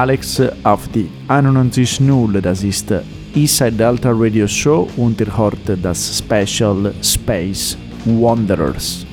Alex auf die 91.0, das ist Eastside Delta Radio Show und ihr hört das Special Space Wanderers.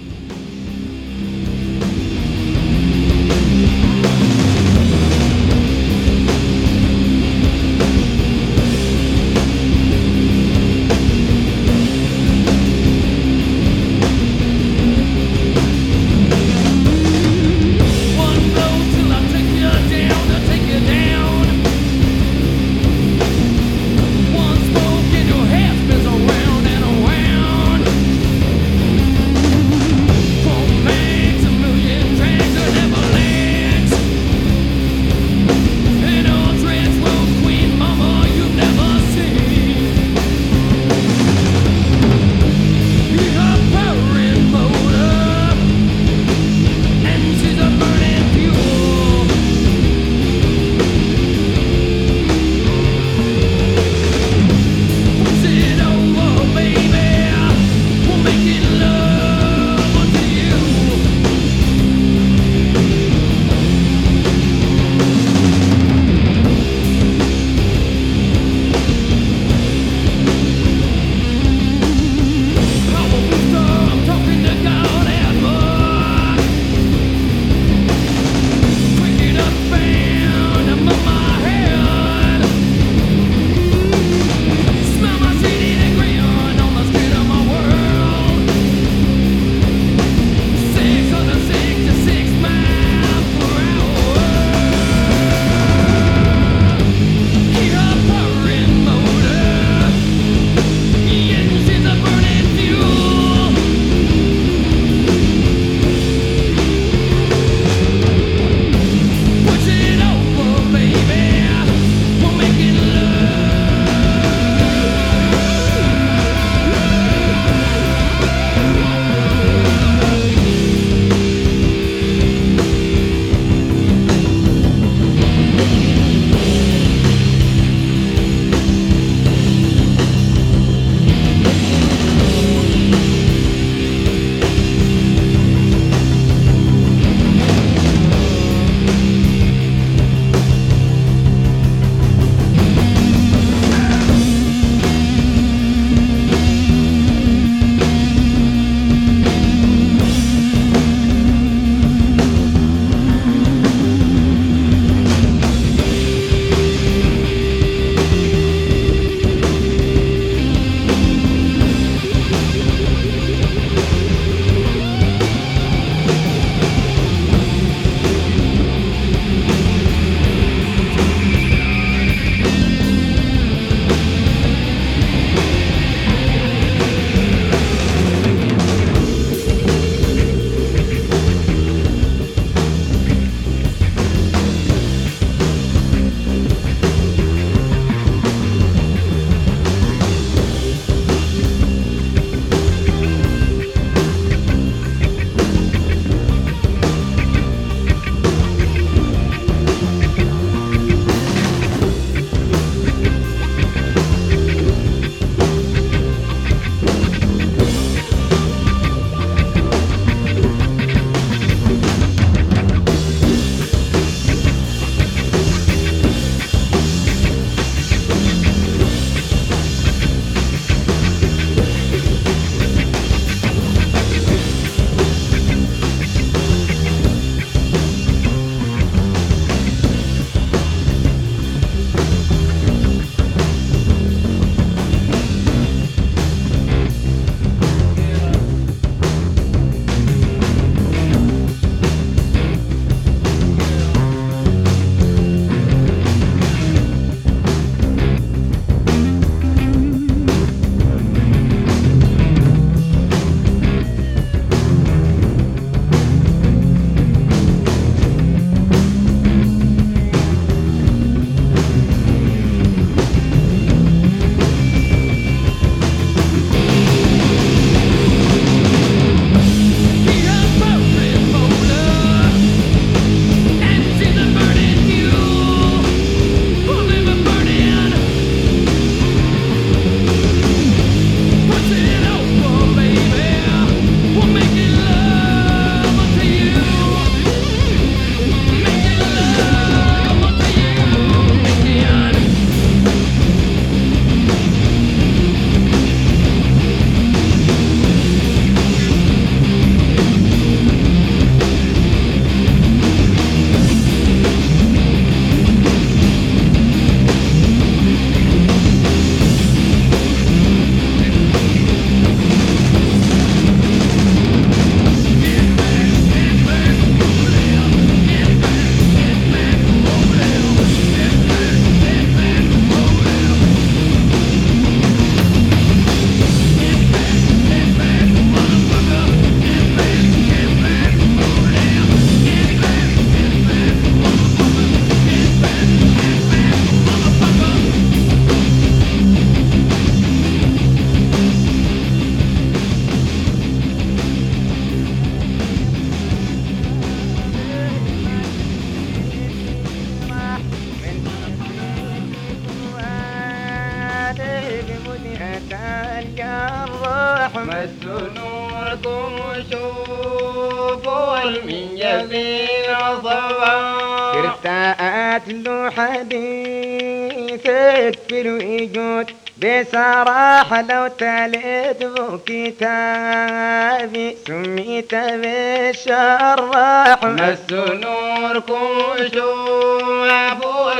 تلد بكتابي سميت بالشراح مس نور كشوف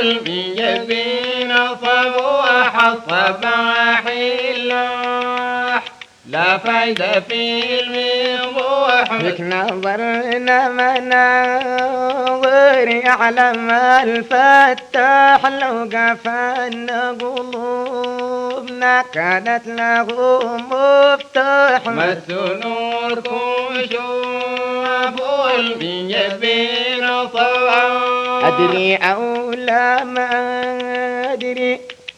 البيبين صبوح الصباح. لا فايدة في الموضوع بك نظرنا ناظر يعلم الفتاح لو قفى قلوبنا كانت له مفتاح. مس نور كشوف البي بين صواب. أدري أولى من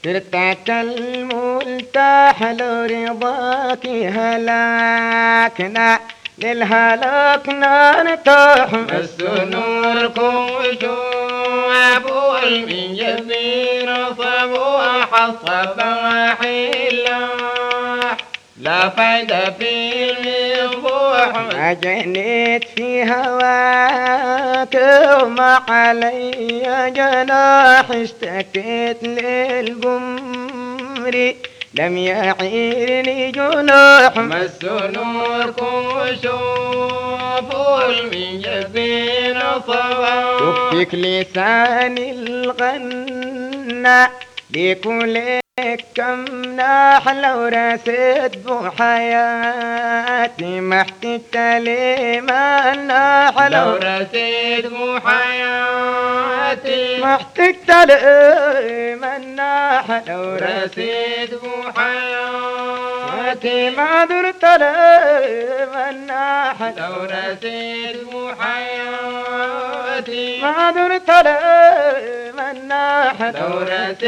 رقعت الملتاح لرضاك هلاكنا للهلاك نرتاح. مس نوركم أبو بول من جزيرة صبوح وحيلا لا فايدة في المياه. ما جنيت في هواك وما علي جناح اشتكيت للقمر لم يعيرني جناح. مسوا نوركم وشوفوا المنجبين صباح يكفيك لسان الغنى لكل كم نحلى ورثت بحياتي ما احتجت لي ما نحلى ورثت بحياتي ما احتجت لي ما نحلى ورثت بحياتي ما درت لي ما نحلى ورثت بحياتي ما درت لي ما نحلى ورثت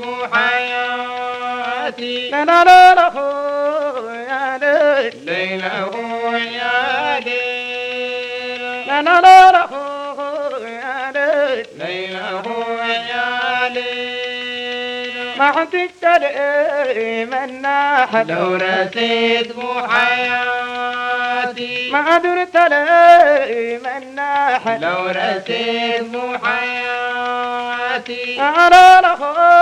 بحياتي ليلاتي لا لا لا يا ليل ليله يا ليل لا لا لا لا يا ليل ليله يا ليل ما عندك منا لو رسيت محياتي ما درت لي منا لو رسيت محياتي أنا لخوي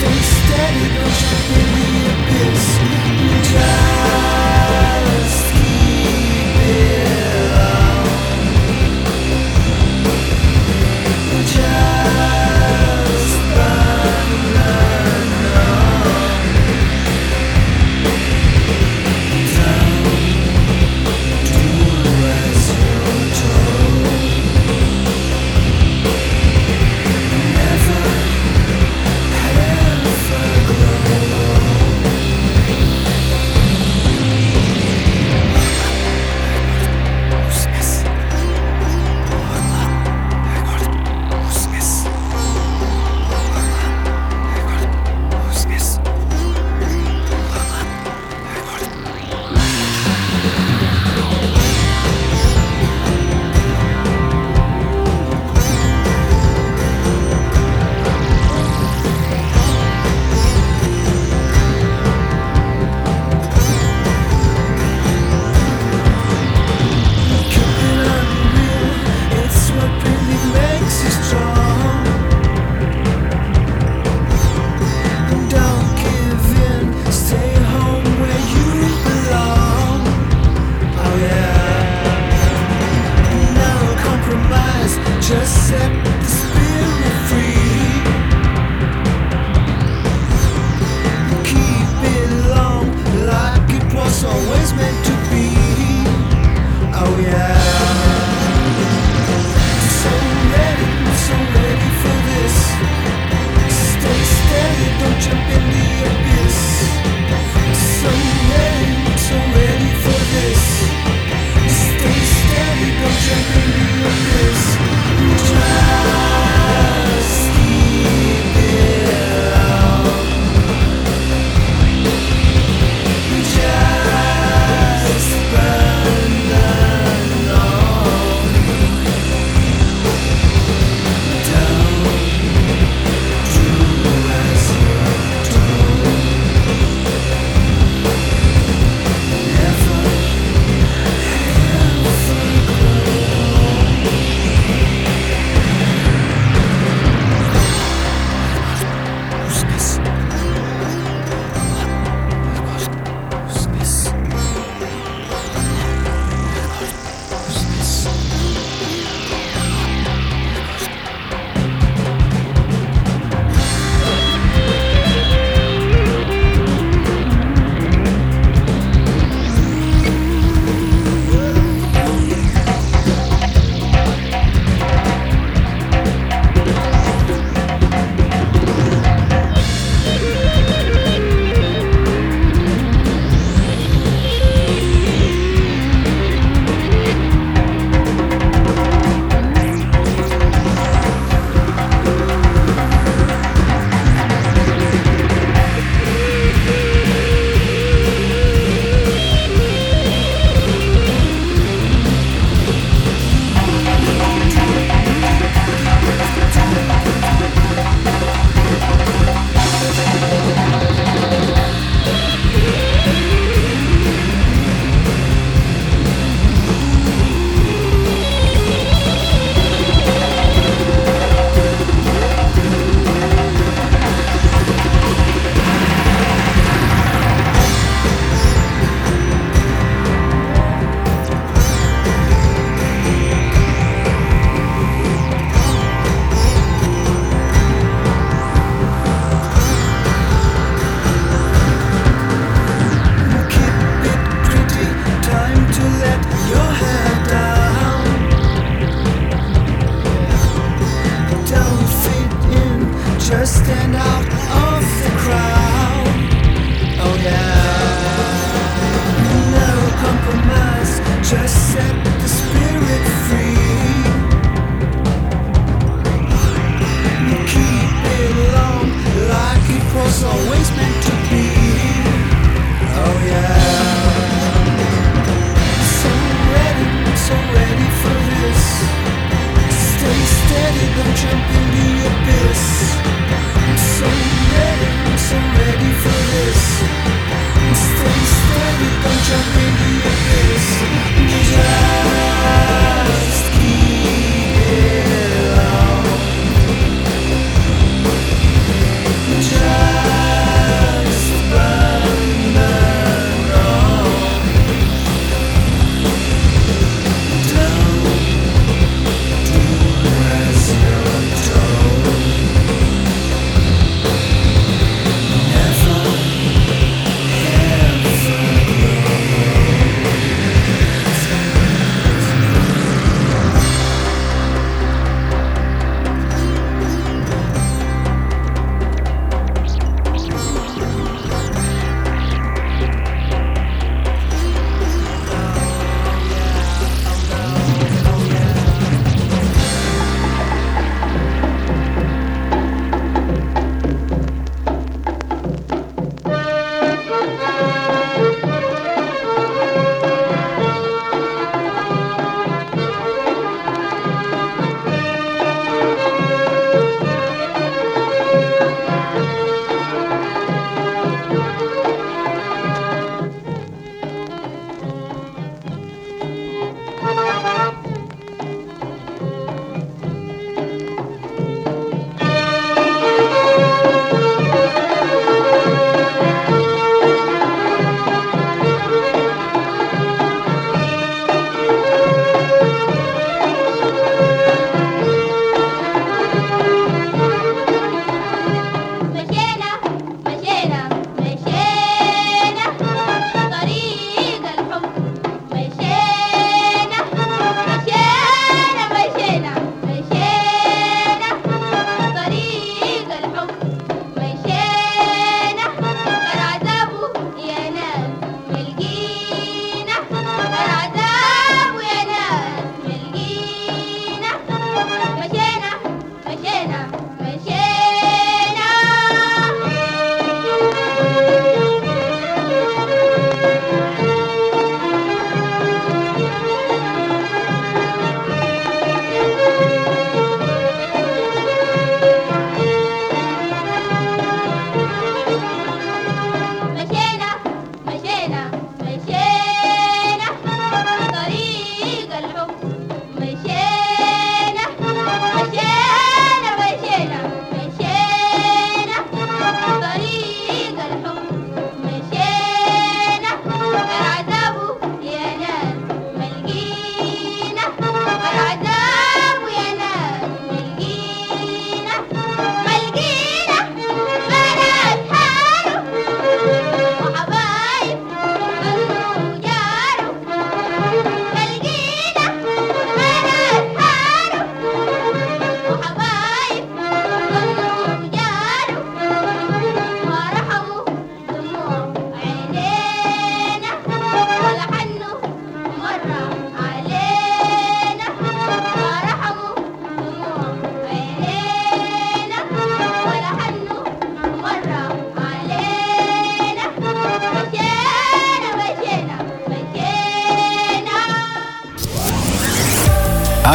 Stay steady, don't jump in the abyss.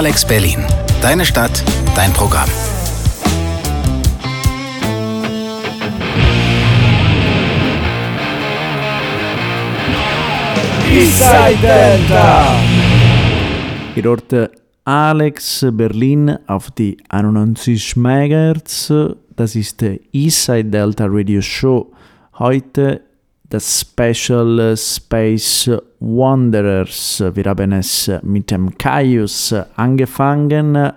Alex Berlin. Deine Stadt, dein Programm. Eastside Delta! Ihr hört Alex Berlin auf die 91 MHz. Das ist der Eastside Delta Radio Show. Heute das Special Space Wanderers. Wir haben es mit dem Caius angefangen.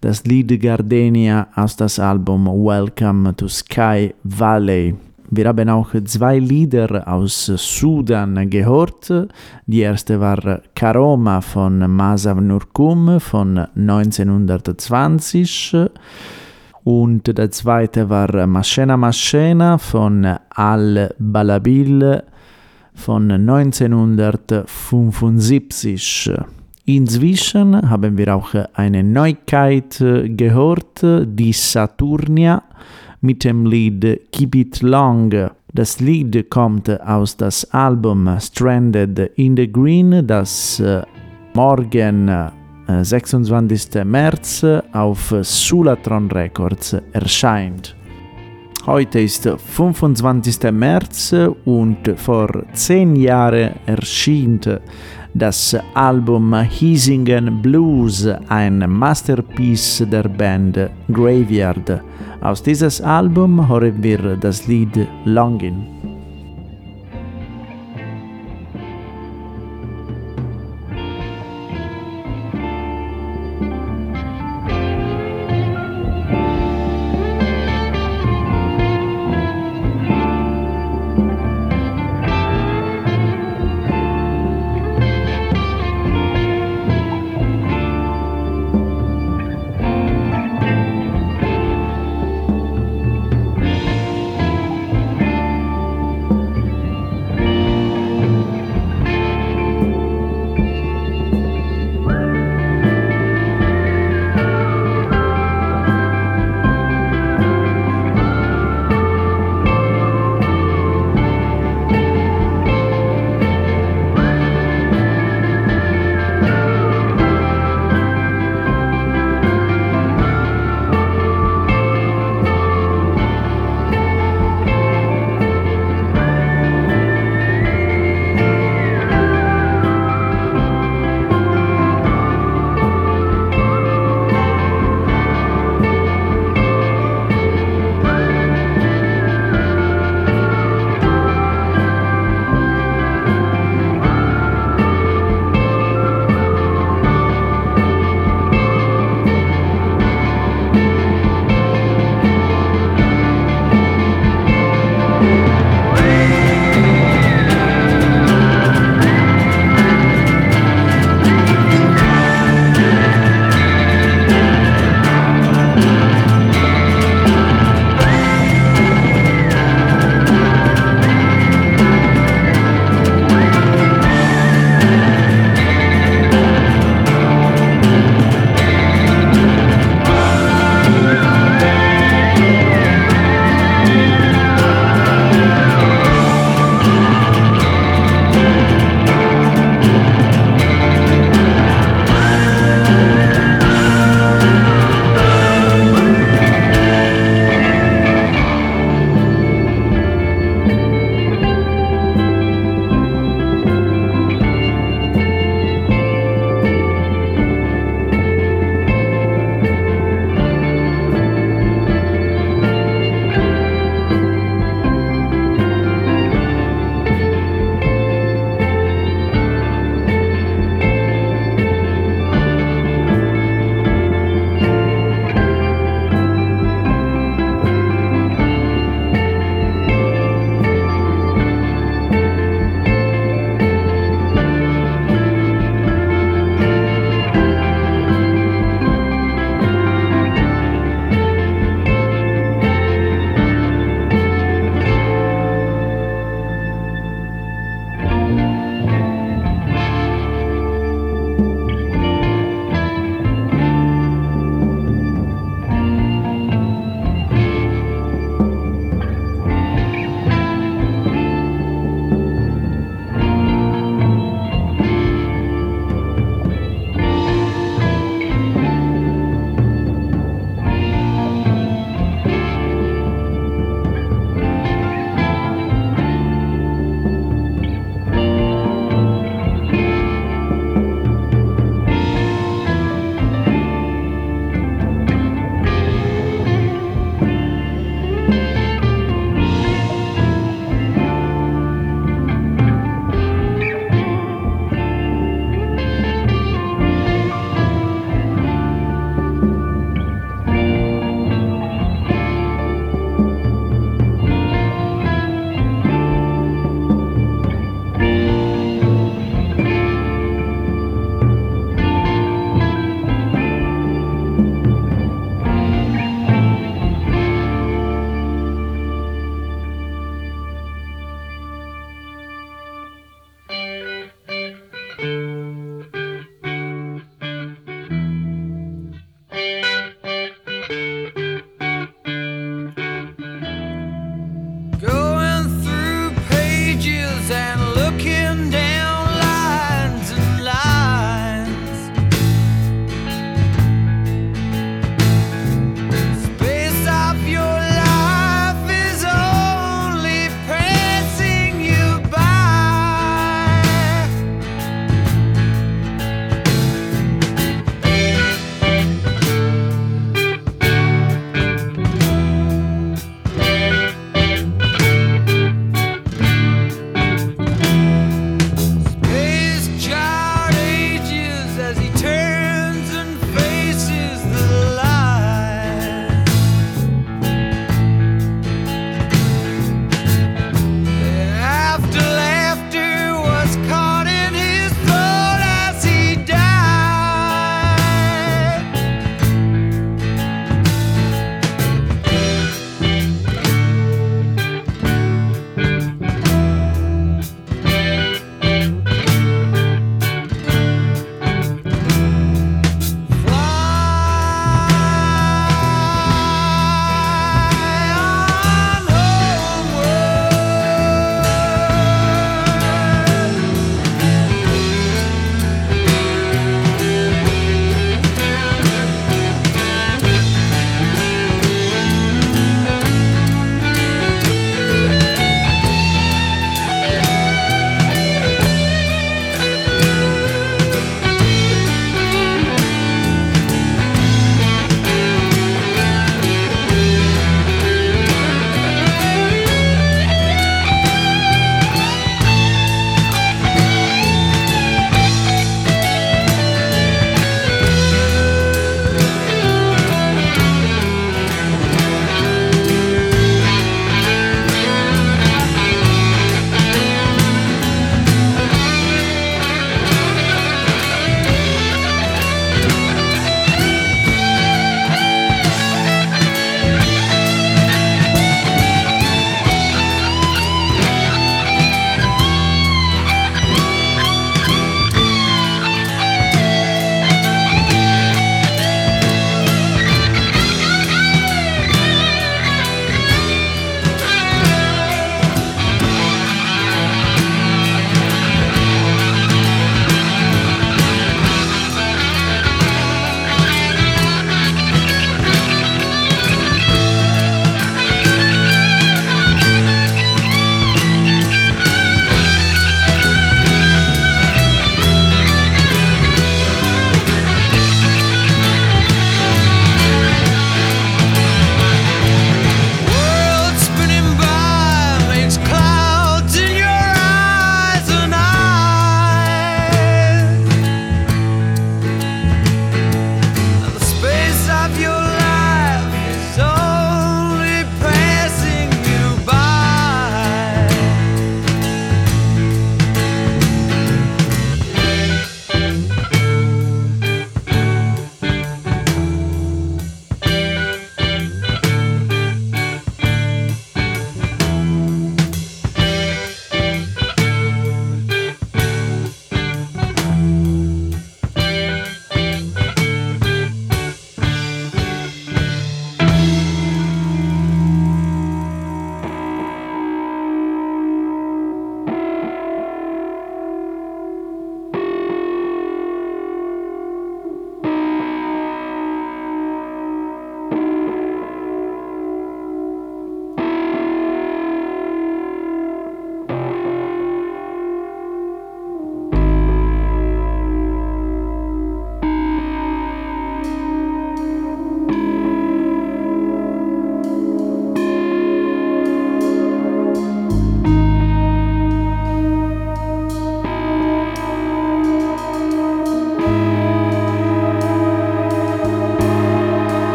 Das Lied Gardenia aus das Album Welcome to Sky Valley. Wir haben auch zwei Lieder aus Sudan gehört. Die erste war Karoma von Masav Nurkum von 1920 und der zweite war Maschena Maschena von Al-Balabil von 1975. Inzwischen haben wir auch eine Neuigkeit gehört, die Saturnia mit dem Lied Keep It Long. Das Lied kommt aus das Album Stranded in the Green, das äh, morgen 26. Äh, März auf Sulatron Records erscheint. Heute ist 25. März und vor zehn Jahren erschien das Album Hiesingen Blues, ein Masterpiece der Band Graveyard. Aus dieses Album hören wir das Lied Longing.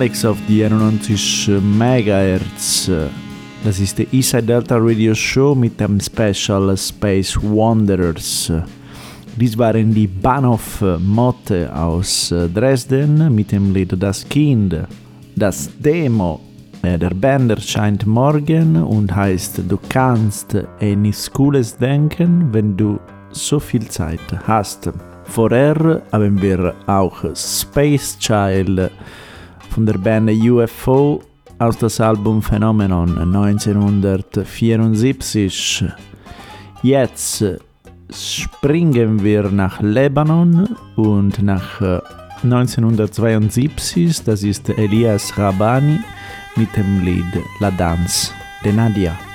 Alex auf die 91 MHz. Das ist der Eastside Delta Radio Show mit dem Special Space Wanderers. Dies waren die Bahnhof Motte aus Dresden mit dem Lied Das Kind. Das Demo äh, der Band erscheint morgen und heißt Du kannst an nichts Cooles denken, wenn du so viel Zeit hast. Vorher haben wir auch Space Child von der Band UFO aus das Album Phenomenon 1974. Jetzt springen wir nach Lebanon und nach 1972, das ist Elias Rabani mit dem Lied La Danse de Nadia.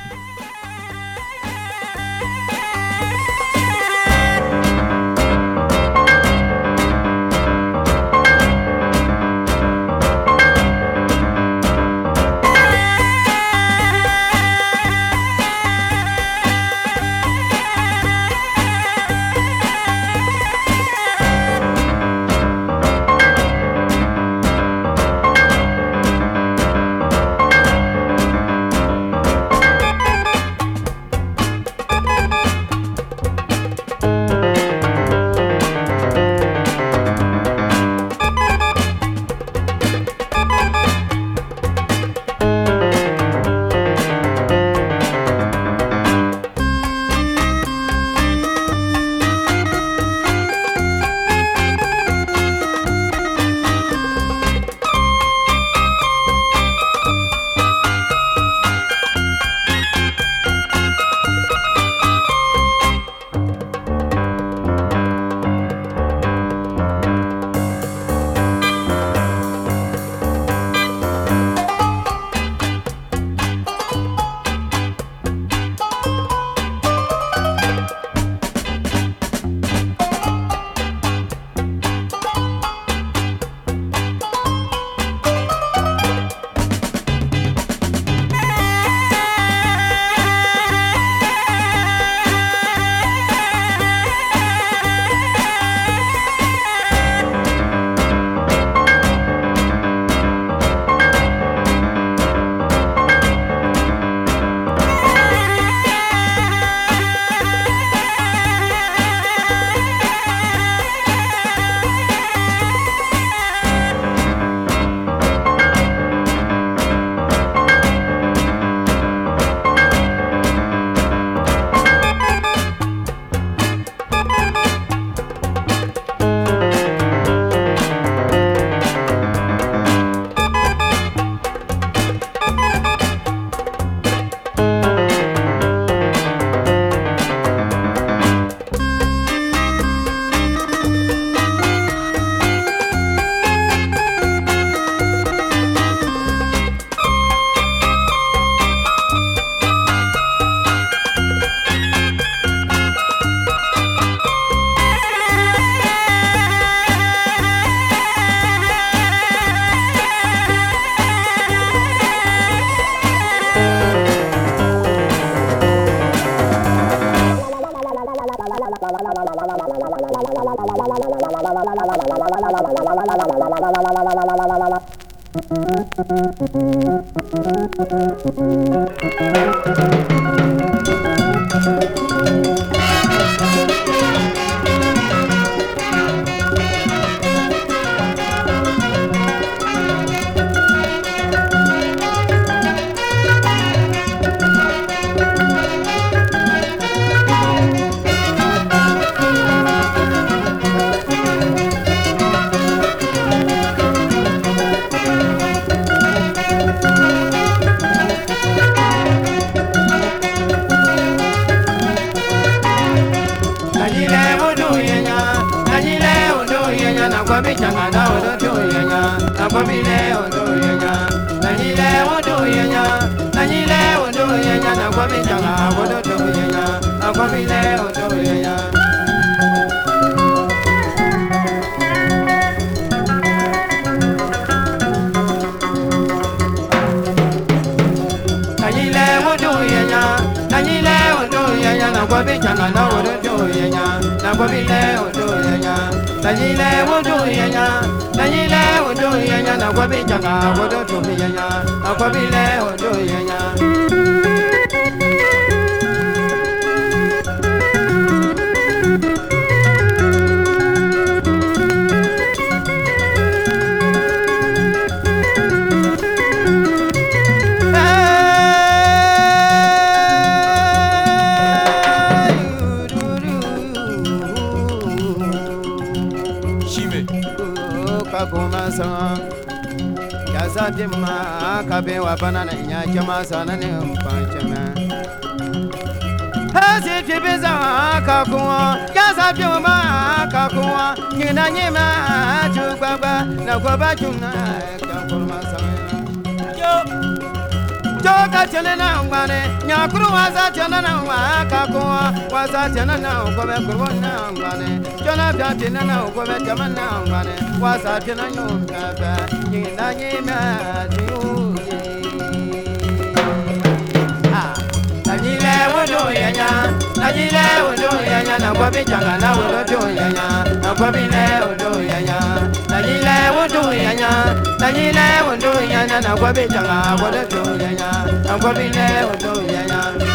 ပြီလဲဝတို့ရညာတကြီးလဲဝတို့ရညာတကြီးလဲဝတို့ရညာနောက်ခွဲပြီးကြတာဝတို့တို့ပြရညာနောက်ခွဲပြီးလဲဝတို့ရညာ wa dimma ka be wa bana na nya kema sana ne pan kema fi bi za ka kuwa ya sa fi ma ka kuwa ki na nyi ma ju gbagba na ko ba ju na ka ko ma sa yo joka chene na ngwane nyakuru waza chene na ngwa kakuwa waza chene na ukobe kurbo na ngwane. Chona pya chene na ukobe chama na ngwane waza chene nyumka pya Nakwabi changa na wolo tu yanya, nakwabi le wolo yanya, najile wundu yanya, najile wundu yanya, nakwabi changa wolo tu yanya, nakwabi le wolo yanya.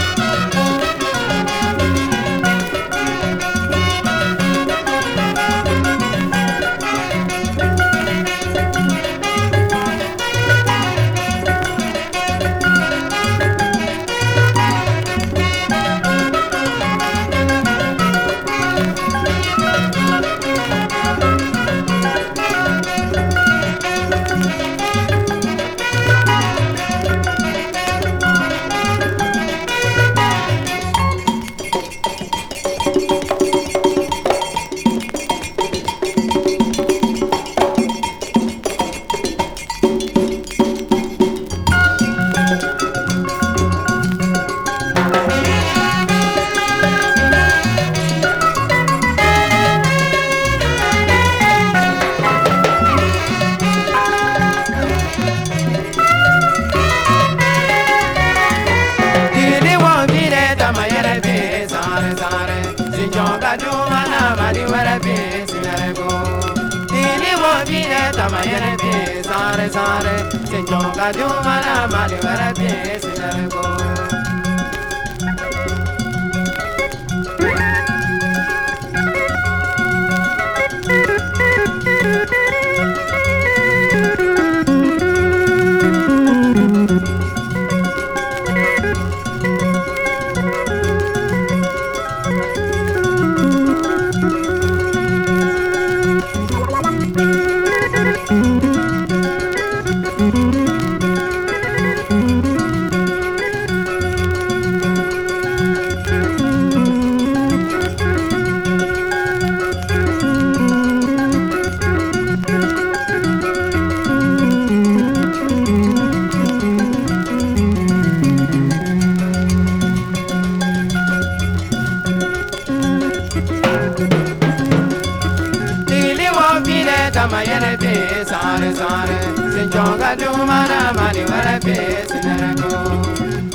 sama yene pe sare sare. Sin jonga du mana mani wala pe sinarako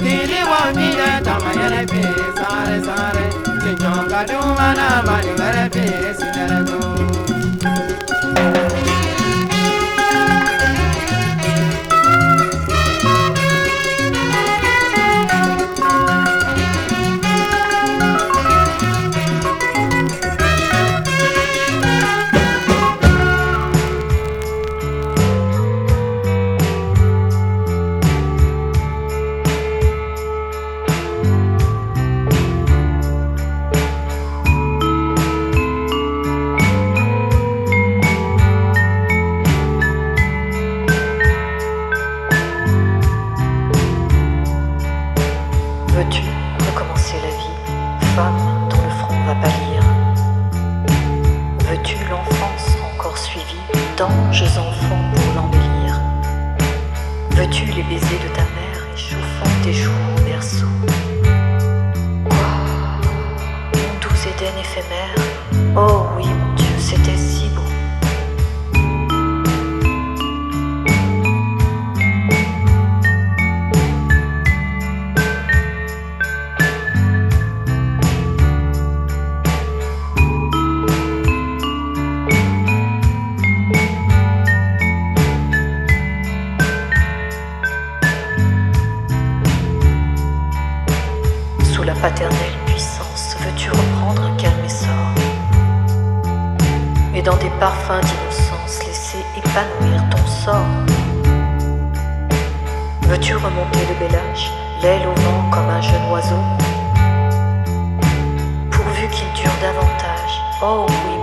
dili wa mi da sama yene pe sare sare. Sin jonga du mana mani wala pe sinarako Veux-tu remonter le bel âge, l'aile au vent comme un jeune oiseau Pourvu qu'il dure davantage. Oh oui,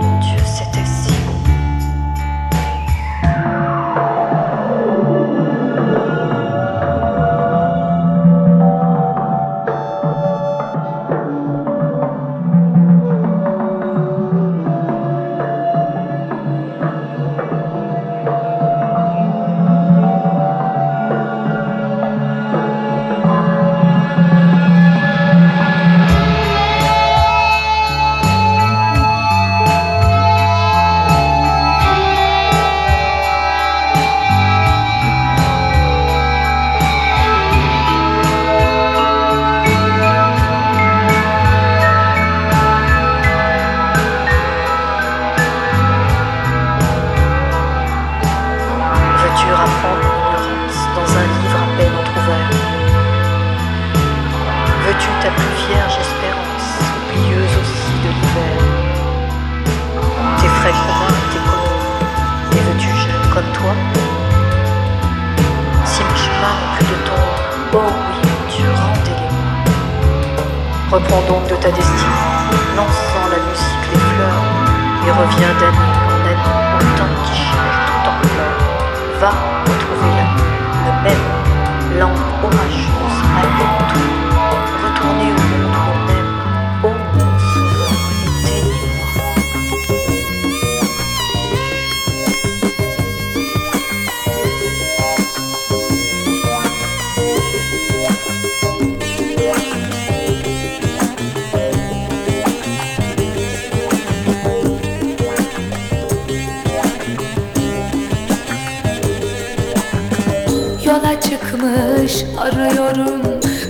çıkmış arıyorum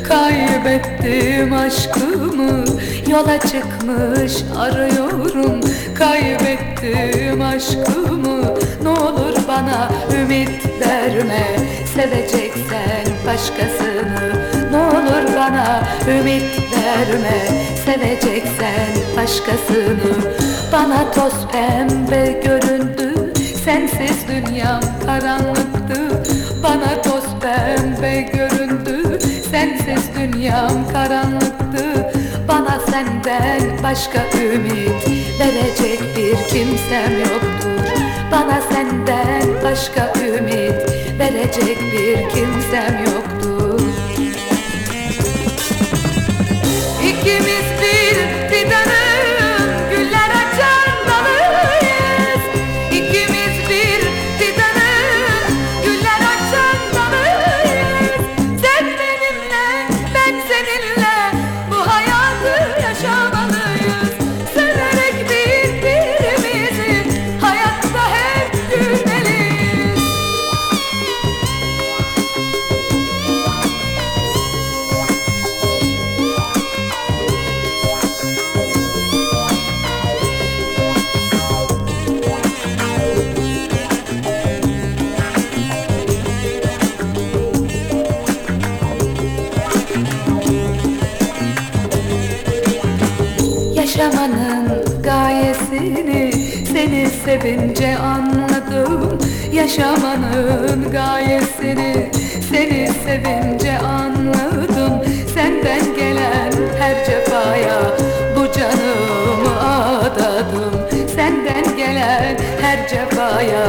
Kaybettim aşkımı. Yola çıkmış arıyorum Kaybettim aşkımı. Ne olur bana ümit verme Seveceksen başkasını. Ne olur bana ümit verme Seveceksen başkasını. Bana toz pembe göründü Sensiz dünyam toz pembe göründü. Sensiz dünyam karanlıktı. Bana senden başka ümit Verecek bir kimsem yoktur. Bana senden başka ümit Verecek bir kimsem yoktur. İkimiz sevince anladım Yaşamanın gayesini. Seni sevince anladım Senden gelen her cefaya bu canımı adadım. Senden gelen her cefaya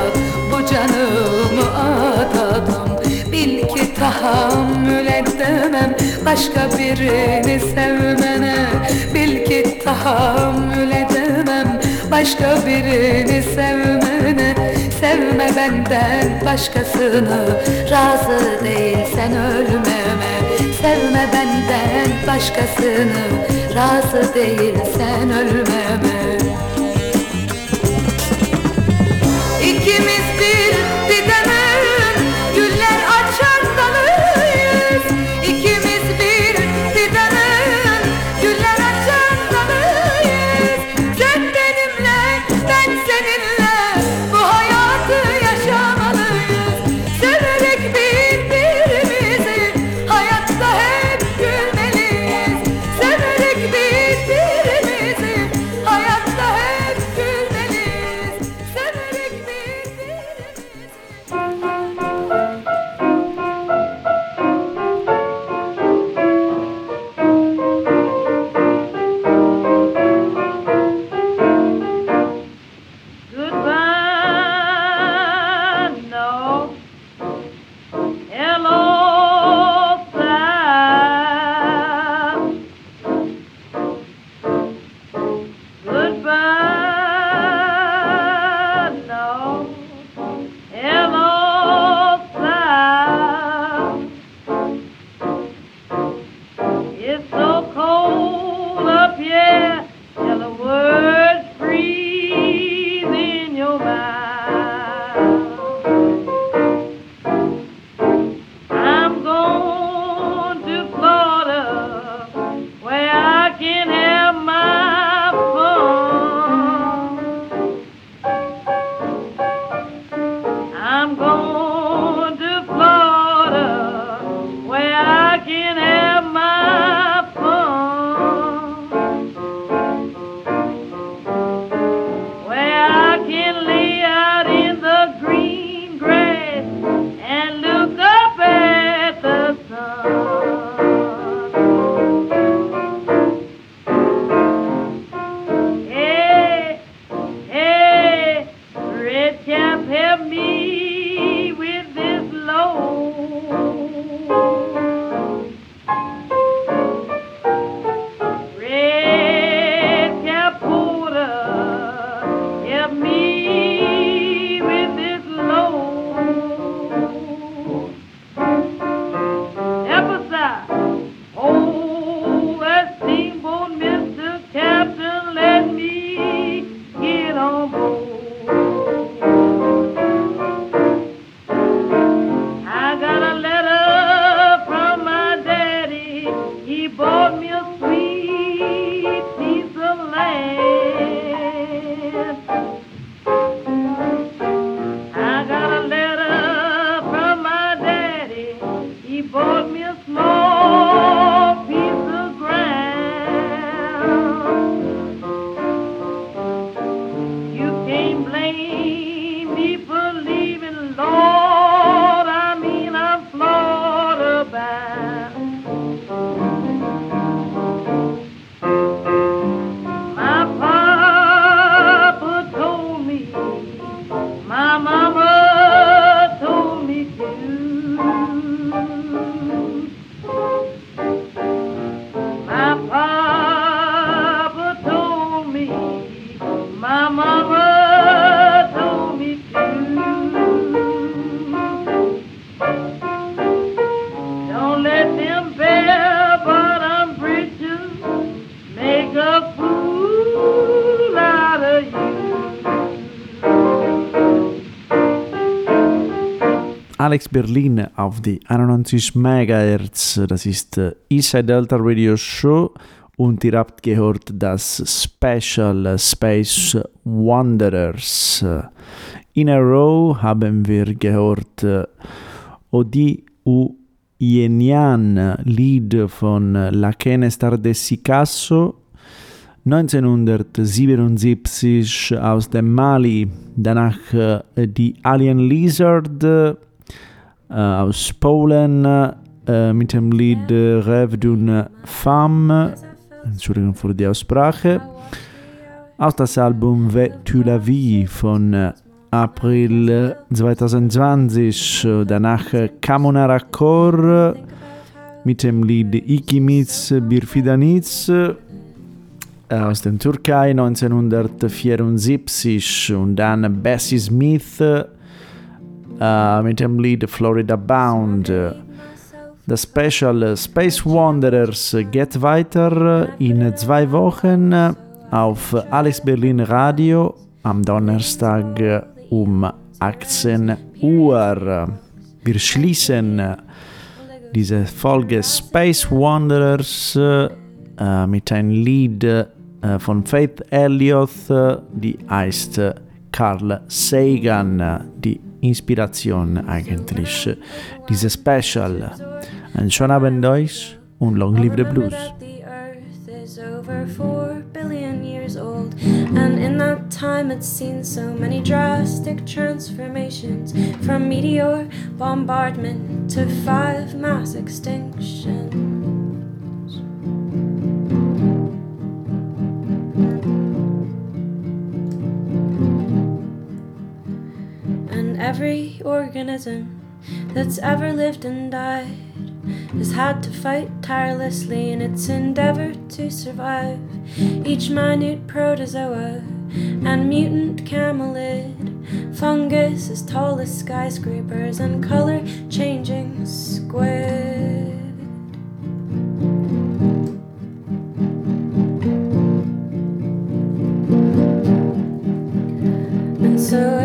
bu canımı adadım. Bil ki tahammül edemem başka birini sevmene. Bil ki tahammül edemem başka birini sevmene Sevme benden başkasını. Razı değilsen ölmeme Sevme benden başkasını. Razı değilsen ölmeme Alex Berlin auf die 91 MHz. Das ist äh, Eastside Delta Radio Show und ihr habt gehört das Special Space Wanderers. In a row haben wir gehört äh, Odi U Yenian, Lied von äh, Lakene Stardessicasso 1977 aus dem Mali, danach äh, die Alien Lizard äh, aus Polen äh, mit dem Lied äh, Rêve d'une Femme, Entschuldigung für die Aussprache, aus das Album Ve tu la vie von äh, April äh, 2020, äh, danach äh, Kamonara Kor äh, mit dem Lied Ikimiz Birfidaniz äh, aus der Türkei 1974 und dann Bessie Smith äh, mit dem Lied Florida Bound. Das Special Space Wanderers geht weiter in zwei Wochen auf Alex Berlin Radio am Donnerstag um 18 Uhr. Wir schließen diese Folge Space Wanderers äh, mit einem Lied äh, von Faith Elliott, die heißt Carl Sagan, die Inspiration eigentlich dieses Special. Einen schönen Abend euch und long live the blues. The earth is over four billion years old, and in that time it's seen so many drastic transformations from meteor bombardment to five mass extinctions. Every organism that's ever lived and died has had to fight tirelessly in its endeavor to survive. Each minute protozoa and mutant camelid, fungus as tall as skyscrapers, and color changing squid.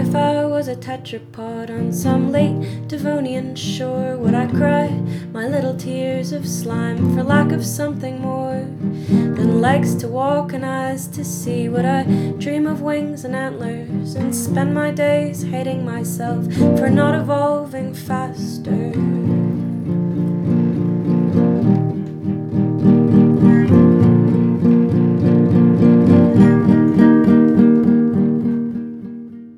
If I was a tetrapod on some late Devonian shore, would I cry my little tears of slime for lack of something more than legs to walk and eyes to see? Would I dream of wings and antlers and spend my days hating myself for not evolving faster?